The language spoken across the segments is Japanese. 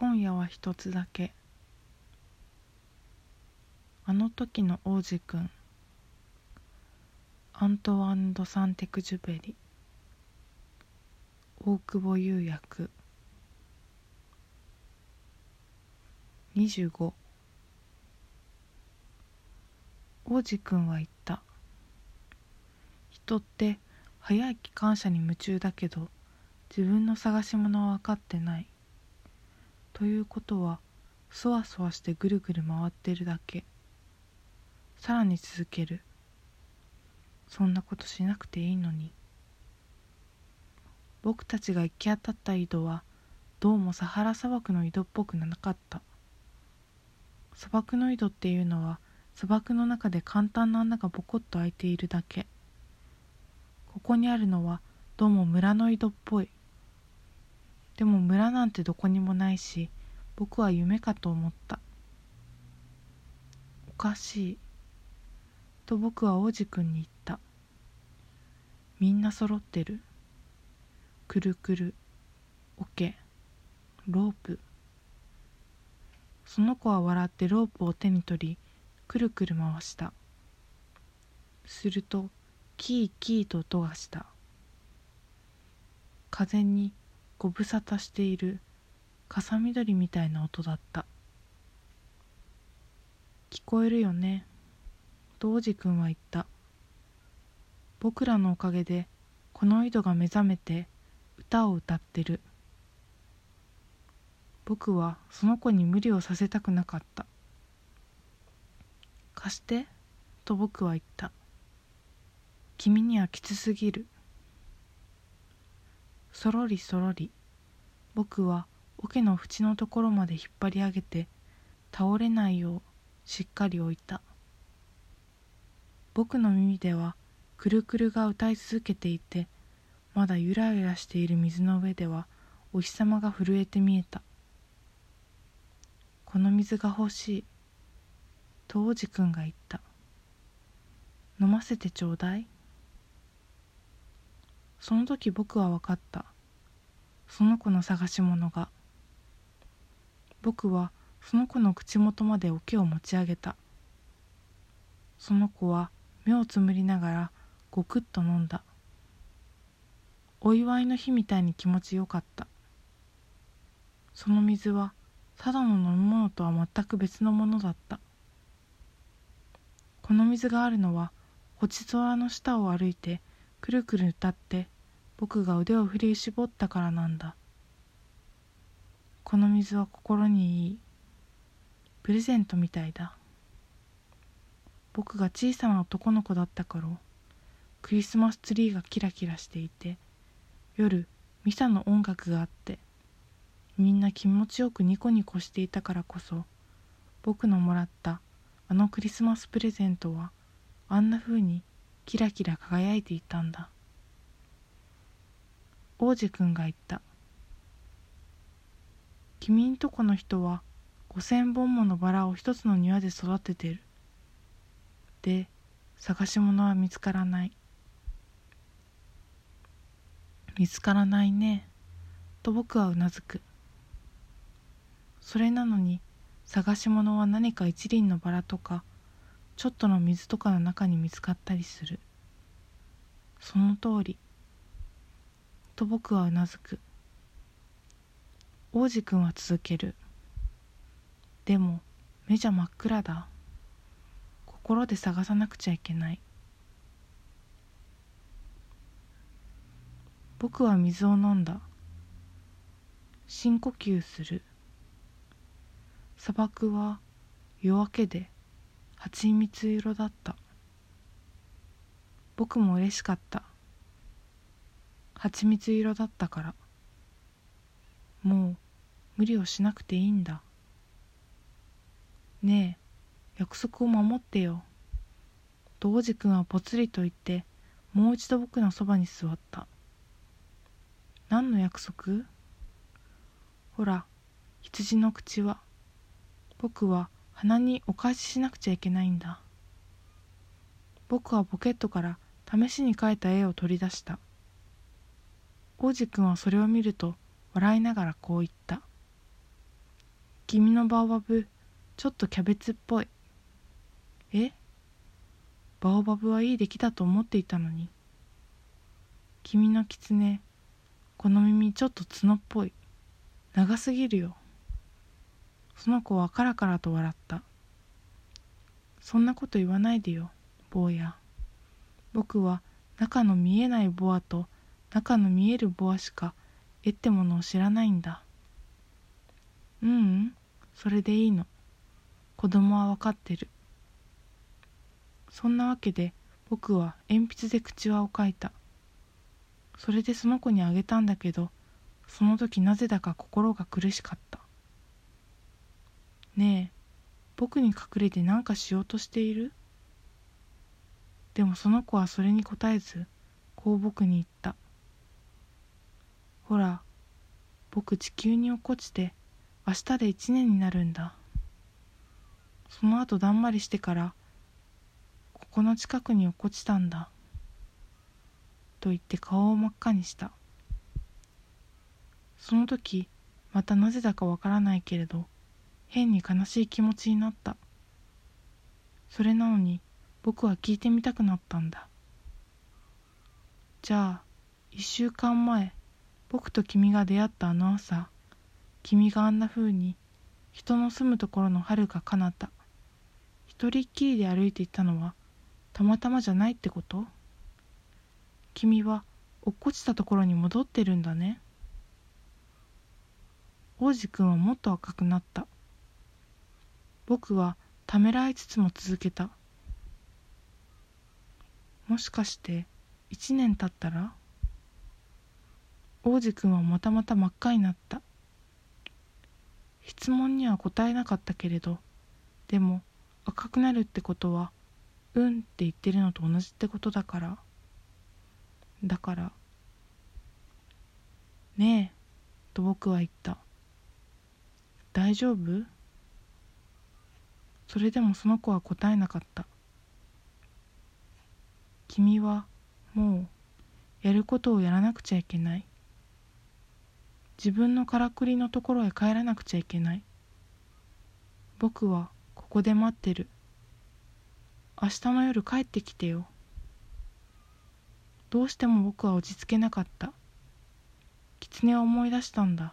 今夜は一つだけ。あの時の王子くんアントワン・ド・サンテクジュベリ。大久保釉薬25王子くんは言った。人って早い機関車に夢中だけど自分の探し物は分かってない。ということはそわそわしてぐるぐる回ってるだけ。さらに続ける。そんなことしなくていいのに。僕たちが行き当たった井戸はどうもサハラ砂漠の井戸っぽくなかった。砂漠の井戸っていうのは砂漠の中で簡単な穴がボコッと開いているだけ。ここにあるのはどうも村の井戸っぽい。でも村なんてどこにもないし僕は夢かと思った。おかしい。と僕は王子くんに言った。みんな揃ってる。くるくる。桶ロープ。その子は笑ってロープを手に取りくるくる回した。するとキーキーと音がした。風にご無沙汰している笠緑みたいな音だった。聞こえるよね。と王子くんは言った。僕らのおかげでこの井戸が目覚めて歌を歌ってる。僕はその子に無理をさせたくなかった。貸してと僕は言った。君にはきつすぎる。そろりそろり。僕は桶の縁のところまで引っ張り上げて倒れないようしっかり置いた。僕の耳ではくるくるが歌い続けていてまだゆらゆらしている水の上ではお日様が震えて見えた。この水が欲しい。と王子くんが言った。飲ませてちょうだい。その時僕は分かった。その子の探し物が。僕はその子の口元まで桶を持ち上げた。その子は目をつむりながらごくっと飲んだ。お祝いの日みたいに気持ちよかった。その水はただの飲み物とは全く別のものだった。この水があるのは星空の下を歩いてくるくる歌って僕が腕を振り絞ったからなんだ。この水は心にいい。プレゼントみたいだ。僕が小さな男の子だった頃クリスマスツリーがキラキラしていて夜ミサの音楽があってみんな気持ちよくニコニコしていたからこそ僕のもらったあのクリスマスプレゼントはあんな風にキラキラ輝いていたんだ。王子くんが言った「君んとこの人は5,000本ものバラを一つの庭で育ててる」で探し物は見つからない。見つからないね。と僕はうなずく。それなのに探し物は何か一輪のバラとかちょっとの水とかの中に見つかったりする。その通り。と僕はうなずく。王子くんは続ける。でも目じゃ真っ暗だ。心で探さなくちゃいけない。僕は水を飲んだ。深呼吸する。砂漠は夜明けで。蜂蜜色だった。僕も嬉しかった。蜂蜜色だったから。もう無理をしなくていいんだ。ねえ約束を守ってよ。と王子くんはぽつりと言ってもう一度僕のそばに座った。何の約束？ほら羊の口は。僕は鼻にお返ししなくちゃいけないんだ。僕はポケットから試しに描いた絵を取り出した。王子くんはそれを見ると笑いながらこう言った。君のバオバブちょっとキャベツっぽい。え？バオバブはいい出来だと思っていたのに。君の狐この耳ちょっと角っぽい。長すぎるよ。その子はカラカラと笑った。そんなこと言わないでよ坊や。僕は中の見えないボアと中の見えるボアしか絵ってものを知らないんだ。ううん、それでいいの。子供は分かってる。そんなわけで僕は鉛筆で口輪を描いた。それでその子にあげたんだけどその時なぜだか心が苦しかった。ねえ僕に隠れて何かしようとしている？でもその子はそれに答えずこう僕に言った。ほら僕地球に落っこちて明日で1年になるんだ。その後だんまりしてからここの近くに落っこちたんだ。と言って顔を真っ赤にした。その時またなぜだかわからないけれど変に悲しい気持ちになった。それなのに僕は聞いてみたくなったんだ。じゃあ一週間前僕と君が出会ったあの朝君があんな風に人の住むところの遥か彼方一人っきりで歩いていたのはたまたまじゃないってこと？君は落っこちたところに戻ってるんだね。王子くんはもっと赤くなった。僕はためらいつつも続けた。もしかして一年経ったら王子くんはまたまた真っ赤になった。質問には答えなかったけれどでも赤くなるってことは「うん」って言ってるのと同じってことだから。だから「ねえ」と僕は言った「大丈夫?」それでもその子は答えなかった。君はもうやることをやらなくちゃいけない。自分のからくりのところへ帰らなくちゃいけない。僕はここで待ってる。明日の夜帰ってきてよ。どうしても僕は落ち着けなかった。狐を思い出したんだ。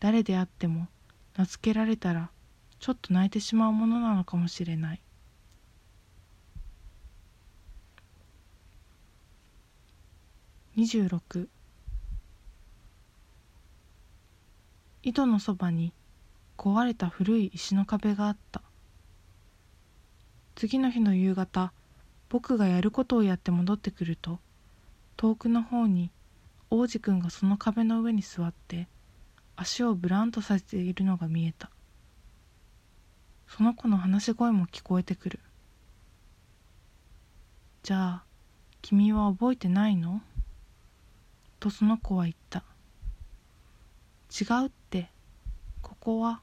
誰であっても名付けられたらちょっと泣いてしまうものなのかもしれない。26井戸のそばに壊れた古い石の壁があった。次の日の夕方僕がやることをやって戻ってくると遠くの方に王子くんがその壁の上に座って足をブランとさせているのが見えた。その子の話し声も聞こえてくる。じゃあ君は覚えてないの？とその子は言った。違うって。ここは。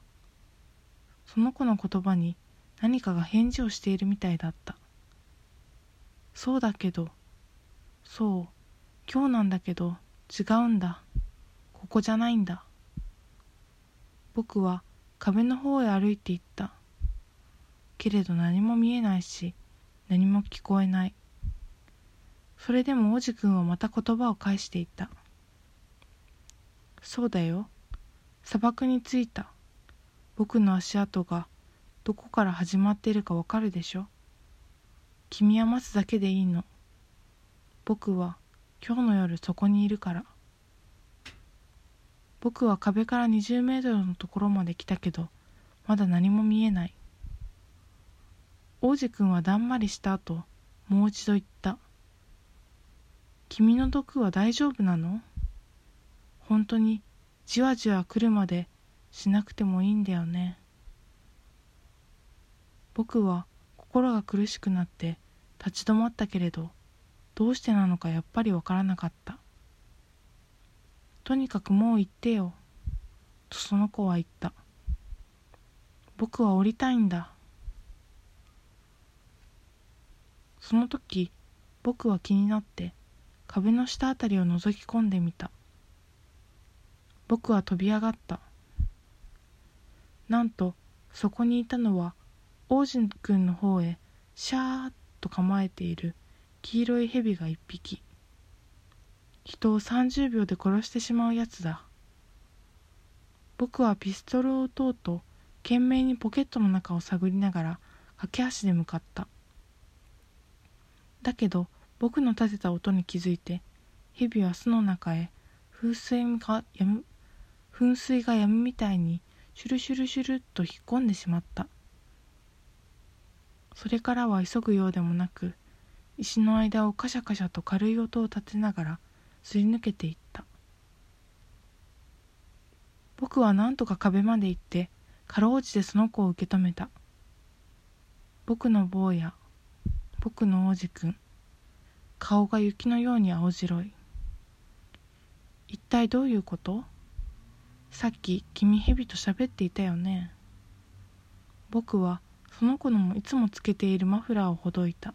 その子の言葉に何かが返事をしているみたいだった。そうだけど。そう。今日なんだけど。違うんだ。ここじゃないんだ。僕は壁の方へ歩いていった。けれど何も見えないし何も聞こえない。それでもおじくんはまた言葉を返していった。そうだよ。砂漠に着いた。僕の足跡がどこから始まっているかわかるでしょ。君は待つだけでいいの。僕は今日の夜そこにいるから。僕は壁から20メートルのところまで来たけどまだ何も見えない。王子くんはだんまりした後もう一度言った。君の毒は大丈夫なの？本当にじわじわ来るまでしなくてもいいんだよね。僕は心が苦しくなって立ち止まったけれどどうしてなのかやっぱりわからなかった。とにかくもう行ってよとその子は言った。僕は降りたいんだ。その時僕は気になって壁の下あたりを覗き込んでみた。僕は飛び上がった。なんとそこにいたのは王子くんの方へシャーッと構えている黄色い蛇が一匹。人を30秒で殺してしまうやつだ。僕はピストルを撃とうと懸命にポケットの中を探りながら駆け足で向かった。だけど僕の立てた音に気づいて蛇は巣の中へ風水がやむ噴水がやむみたいにシュルシュルシュルっと引っ込んでしまった。それからは急ぐようでもなく石の間をカシャカシャと軽い音を立てながらすり抜けていった。僕は何とか壁まで行ってかろうじてその子を受け止めた。僕の坊や僕の王子くん。顔が雪のように青白い。一体どういうこと？さっき君蛇と喋っていたよね。僕はその子のもいつもつけているマフラーをほどいた。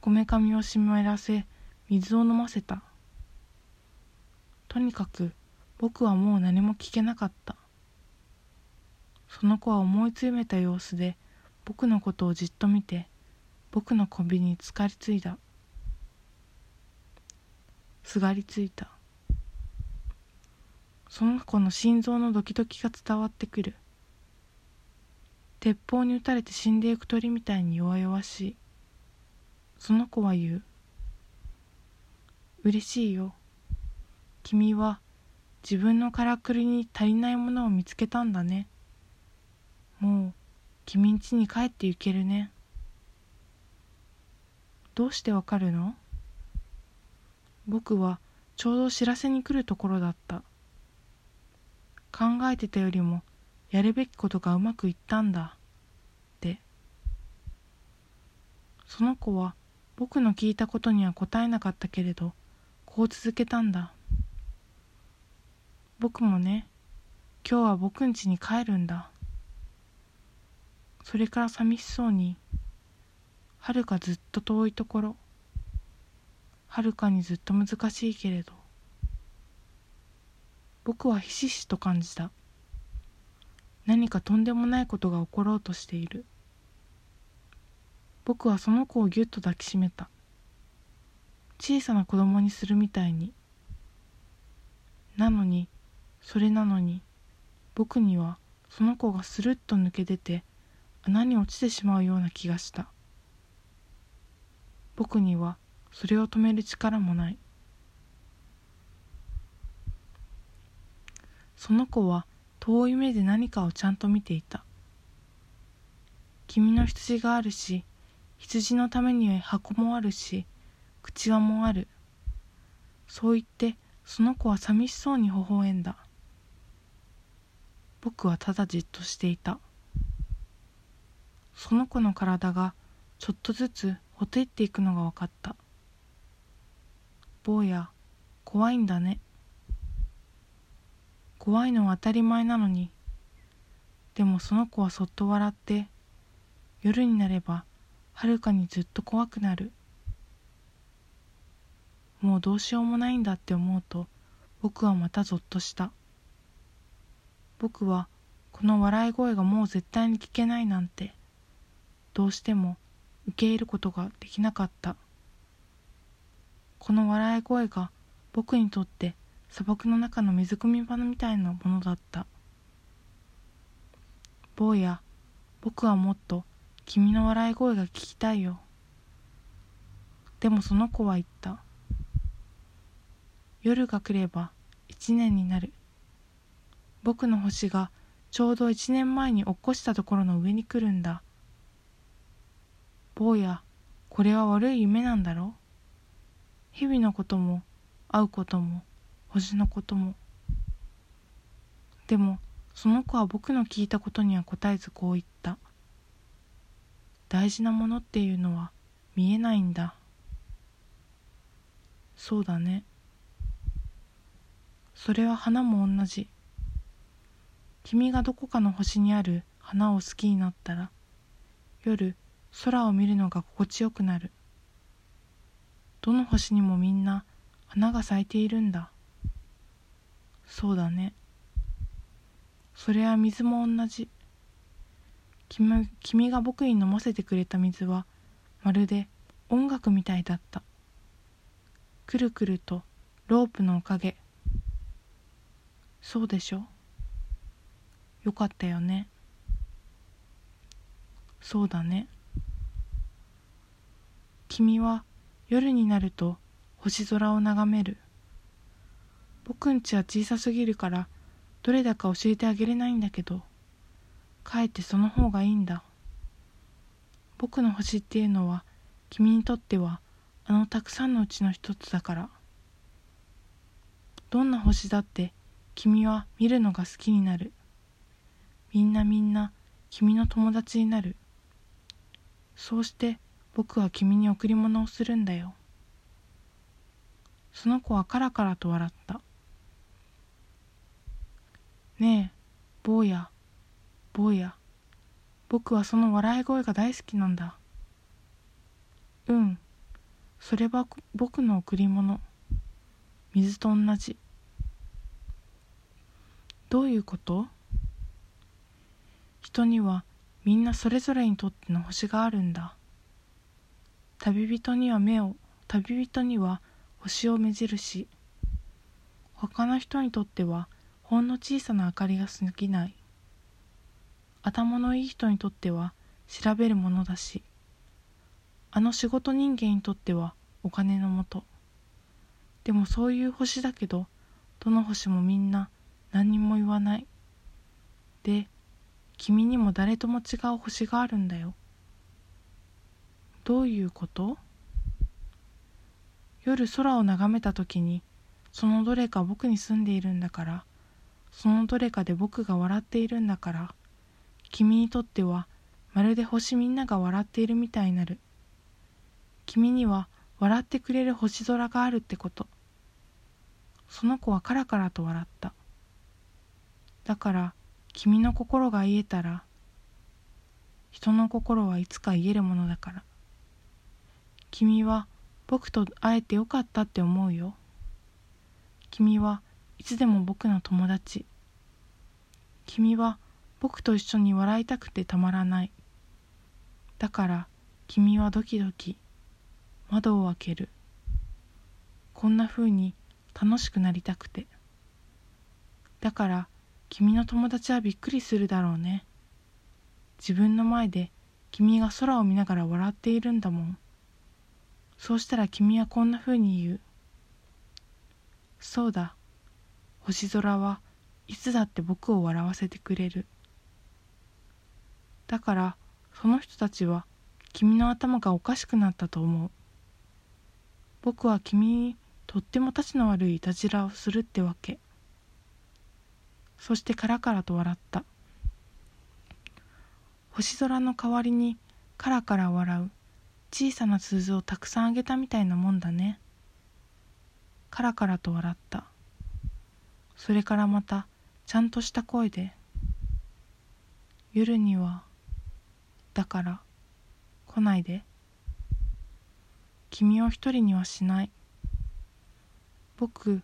こめかみを湿らせ水を飲ませた。とにかく僕はもう何も聞けなかった。その子は思い詰めた様子で僕のことをじっと見て僕の小びにつかりついた。すがりついた。その子の心臓のドキドキが伝わってくる。鉄砲に撃たれて死んでいく鳥みたいに弱々しい。その子は言う。嬉しいよ。君は自分のからくりに足りないものを見つけたんだね。もう君ん家に帰って行けるね。どうしてわかるの？僕はちょうど知らせに来るところだった。考えてたよりもやるべきことがうまくいったんだ。って。その子は僕の聞いたことには答えなかったけれどこう続けたんだ。僕もね今日は僕ん家に帰るんだ。それから寂しそうにはるかずっと遠いところ。はるかにずっと難しいけれど。僕はひしひしと感じた。何かとんでもないことが起ころうとしている。僕はその子をぎゅっと抱きしめた。小さな子供にするみたいに。なのにそれなのに僕にはその子がスルッと抜け出て穴に落ちてしまうような気がした。僕にはそれを止める力もない。その子は遠い目で何かをちゃんと見ていた。君の羊があるし羊のために箱もあるし口輪もある。そう言ってその子は寂しそうに微笑んだ。僕はただじっとしていた。その子の体がちょっとずつほてっていくのが分かった。坊や怖いんだね。怖いのは当たり前なのに。でもその子はそっと笑って夜になればはるかにずっと怖くなる。もうどうしようもないんだって思うと僕はまたぞっとした。僕はこの笑い声がもう絶対に聞けないなんて。どうしても受け入れることができなかった。この笑い声が僕にとって砂漠の中の水汲み場みたいなものだった。坊や僕はもっと君の笑い声が聞きたいよ。でもその子は言った。夜が来れば一年になる。僕の星がちょうど一年前に落っこしたところの上に来るんだ。坊やこれは悪い夢なんだろ？う日々のことも会うことも星のことも。でもその子は僕の聞いたことには答えずこう言った。大事なものっていうのは見えないんだ。そうだね。それは花も同じ。君がどこかの星にある花を好きになったら夜空を見るのが心地よくなる。どの星にもみんな花が咲いているんだ。そうだね。それは水も同じ。君君が僕に飲ませてくれた水はまるで音楽みたいだった。くるくるとロープのおかげ。そうでしょ？よかったよね。そうだね。君は夜になると星空を眺める。僕んちは小さすぎるからどれだか教えてあげれないんだけど。かえってその方がいいんだ。僕の星っていうのは君にとってはあのたくさんのうちの一つだから。どんな星だって君は見るのが好きになる。みんなみんな君の友達になる。そうして僕は君に贈り物をするんだよ。その子はカラカラと笑った。ねえ坊や坊や。僕はその笑い声が大好きなんだ。うんそれは僕の贈り物。水と同じ。どういうこと？人にはみんなそれぞれにとっての星があるんだ。旅人には目を旅人には星を目印。他の人にとってはほんの小さな明かりが過ぎない。頭のいい人にとっては調べるものだし。あの仕事人間にとってはお金のもと。でもそういう星だけどどの星もみんな何にも言わない。で君にも誰とも違う星があるんだよ。どういうこと？夜空を眺めた時にそのどれか僕に住んでいるんだからそのどれかで僕が笑っているんだから君にとってはまるで星みんなが笑っているみたいになる。君には笑ってくれる星空があるってこと。その子はカラカラと笑った。だから君の心が癒えたら人の心はいつか癒えるものだから。君は僕と会えてよかったって思うよ。君はいつでも僕の友達。君は僕と一緒に笑いたくてたまらない。だから君はドキドキ。窓を開ける。こんな風に楽しくなりたくて。だから君の友達はびっくりするだろうね。自分の前で君が空を見ながら笑っているんだもん。そうしたら君はこんな風に言う。そうだ。星空はいつだって僕を笑わせてくれる。だからその人たちは君の頭がおかしくなったと思う。僕は君にとってもたちの悪いいたじらをするってわけ。そしてカラカラと笑った。星空の代わりにカラカラ笑う。小さな鈴をたくさんあげたみたいなもんだね。カラカラと笑った。それからまたちゃんとした声で「夜にはだから来ないで。君を一人にはしない。僕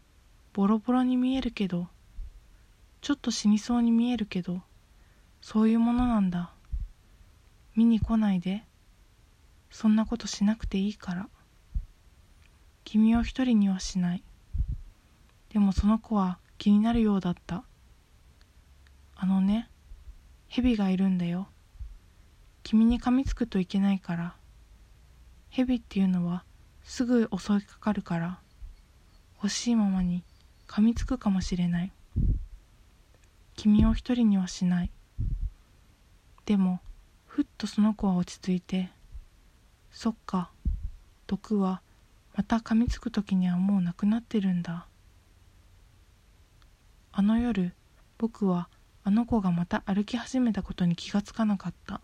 ボロボロに見えるけどちょっと死にそうに見えるけどそういうものなんだ。見に来ないで。そんなことしなくていいから。君を一人にはしない。でもその子は気になるようだった。あのね蛇がいるんだよ。君に噛みつくといけないから。蛇っていうのはすぐ襲いかかるから。欲しいままに噛みつくかもしれない。君を一人にはしない。でもふっとその子は落ち着いてそっか。毒はまた噛みつく時にはもうなくなってるんだ。あの夜僕はあの子がまた歩き始めたことに気がつかなかった。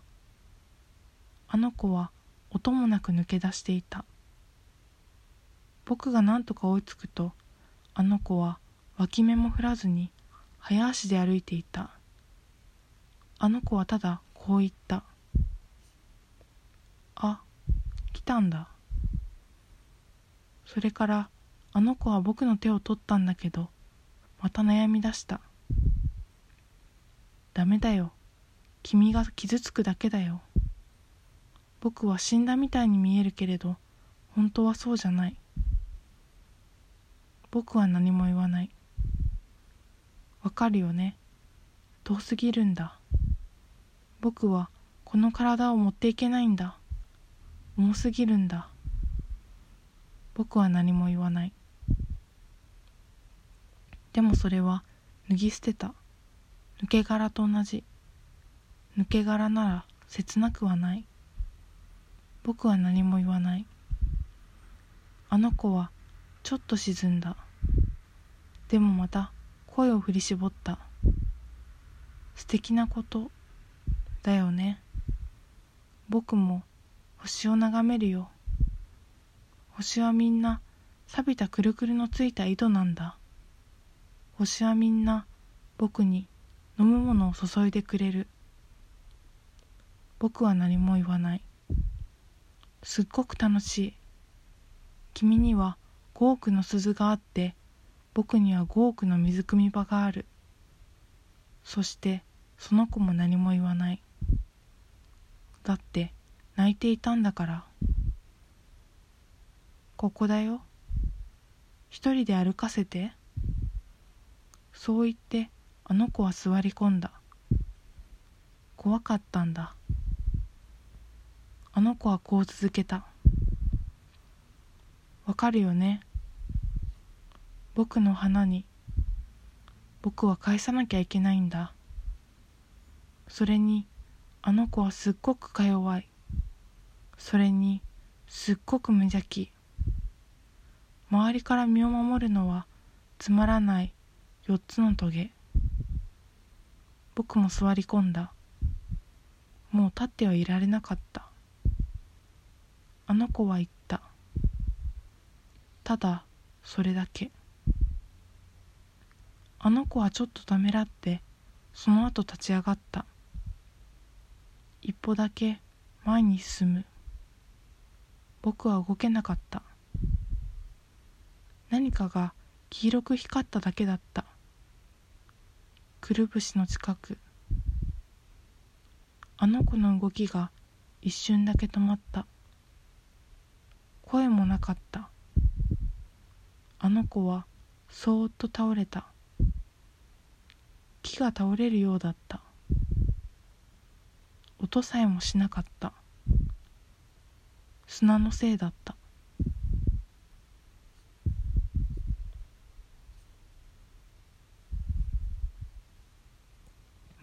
あの子は音もなく抜け出していた。僕が何とか追いつくとあの子は脇目も振らずに早足で歩いていた。あの子はただこう言った「あ来たんだ」それからあの子は僕の手を取ったんだけどまた悩み出した。ダメだよ。君が傷つくだけだよ。僕は死んだみたいに見えるけれど本当はそうじゃない。僕は何も言わない。わかるよね。遠すぎるんだ。僕はこの体を持っていけないんだ。重すぎるんだ。僕は何も言わない。でもそれは脱ぎ捨てた。抜け殻と同じ。抜け殻なら切なくはない。僕は何も言わない。あの子はちょっと沈んだ。でもまた声を振り絞った。素敵なことだよね。僕も星を眺めるよ。星はみんな錆びたくるくるのついた井戸なんだ。星はみんな僕に飲むものを注いでくれる。僕は何も言わない。すっごく楽しい。君には5億の鈴があって僕には5億の水汲み場がある。そしてその子も何も言わない。だって泣いていたんだから。ここだよ。一人で歩かせて。そう言ってあの子は座り込んだ。怖かったんだ。あの子はこう続けた。わかるよね。僕の花に。僕は返さなきゃいけないんだ。それにあの子はすっごくか弱い。それにすっごく無邪気。周りから身を守るのはつまらない4つのトゲ。僕も座り込んだ。もう立ってはいられなかった。あの子は言った。ただそれだけ。あの子はちょっとためらってその後立ち上がった。一歩だけ前に進む。僕は動けなかった。何かが黄色く光っただけだった。くるぶしの近く。あの子の動きが一瞬だけ止まった。声もなかった。あの子はそーっと倒れた。木が倒れるようだった。音さえもしなかった。砂のせいだった。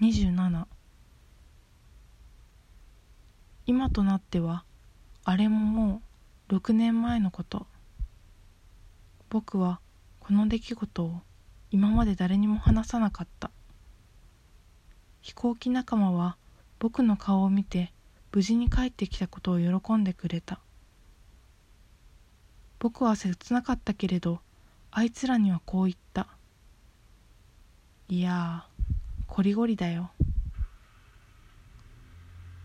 27今となってはあれももう6年前のこと。僕はこの出来事を今まで誰にも話さなかった。飛行機仲間は僕の顔を見て無事に帰ってきたことを喜んでくれた。僕は切なかったけれどあいつらにはこう言った。いやこりごりだよ。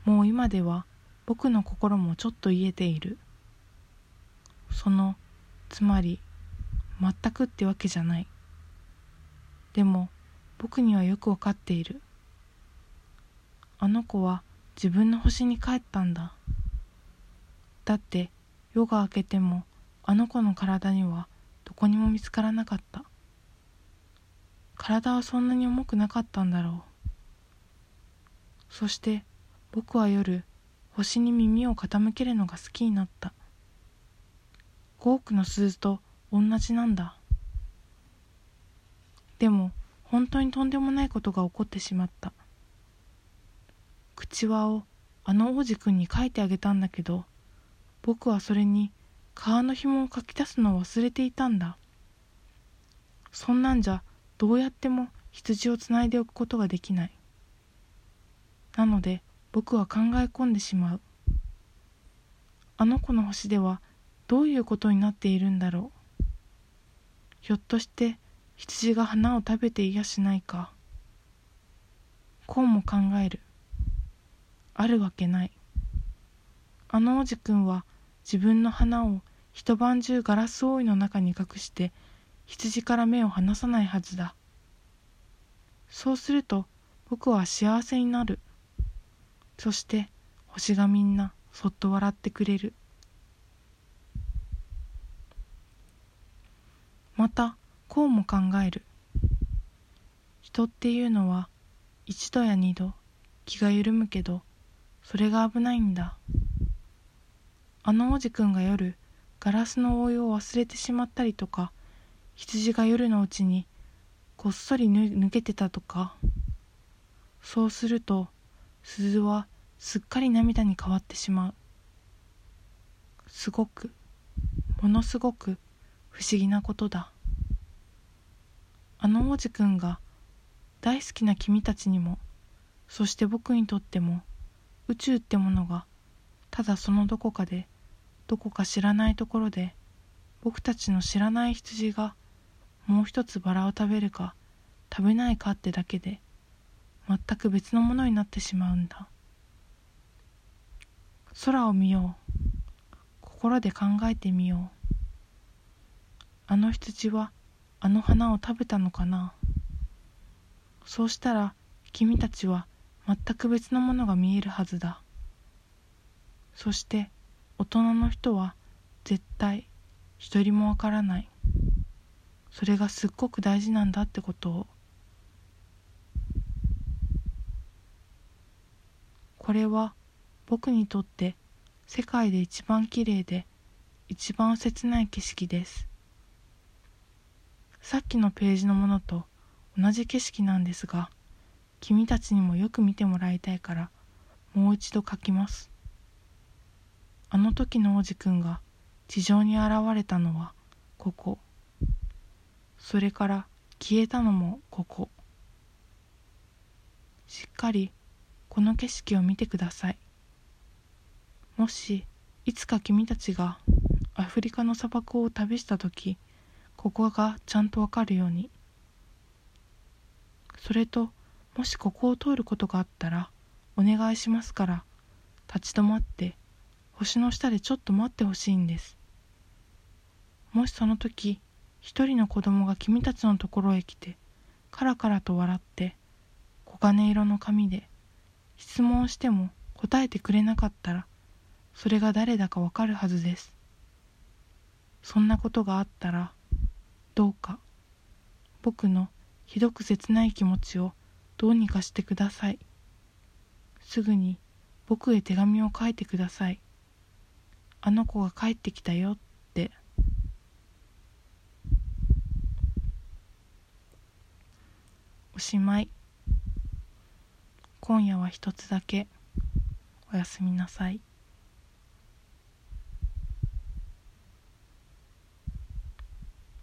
もう今では僕の心もちょっと癒えている。そのつまり全くってわけじゃない。でも僕にはよくわかっている。あの子は自分の星に帰ったんだ。だって夜が明けてもあの子の体にはどこにも見つからなかった。体はそんなに重くなかったんだろう。そして僕は夜星に耳を傾けるのが好きになった。5億の鈴と同じなんだ。でも本当にとんでもないことが起こってしまった。口輪をあの王子くんに書いてあげたんだけど僕はそれに革の紐を書き足すのを忘れていたんだ。そんなんじゃどうやっても羊をつないでおくことができない。なので僕は考え込んでしまう。あの子の星ではどういうことになっているんだろう。ひょっとして羊が花を食べていやしないか。こうも考える。あるわけない。あの王子くんは自分の花を一晩中ガラス覆いの中に隠して羊から目を離さないはずだ。そうすると僕は幸せになる。そして星がみんなそっと笑ってくれる。またこうも考える。人っていうのは一度や二度気が緩むけどそれが危ないんだ。あの王子くんが夜ガラスの覆いを忘れてしまったりとか羊が夜のうちにこっそり抜けてたとか。そうすると鈴はすっかり涙に変わってしまう。すごくものすごく不思議なことだ。あの王子くんが大好きな君たちにもそして僕にとっても宇宙ってものがただそのどこかでどこか知らないところで僕たちの知らない羊がもう一つバラを食べるか食べないかってだけで全く別のものになってしまうんだ。空を見よう。心で考えてみよう。あの羊はあの花を食べたのかな。そうしたら君たちは全く別のものが見えるはずだ。そして大人の人は絶対一人もわからない。それがすっごく大事なんだってことを。これは僕にとって世界で一番きれいで一番切ない景色です。さっきのページのものと同じ景色なんですが君たちにもよく見てもらいたいからもう一度書きます。あの時の王子くんが地上に現れたのはここ。それから消えたのもここ。しっかりこの景色を見てください。もしいつか君たちがアフリカの砂漠を旅した時ここがちゃんとわかるように。それともしここを通ることがあったらお願いしますから立ち止まって星の下でちょっと待ってほしいんです。もしその時一人の子供が君たちのところへ来てカラカラと笑って黄金色の髪で質問しても答えてくれなかったらそれが誰だかわかるはずです。そんなことがあったらどうか僕のひどく切ない気持ちをどうにかしてください。すぐに僕へ手紙を書いてください。あの子が帰ってきたよって。おしまい。今夜は一つだけ。おやすみなさい。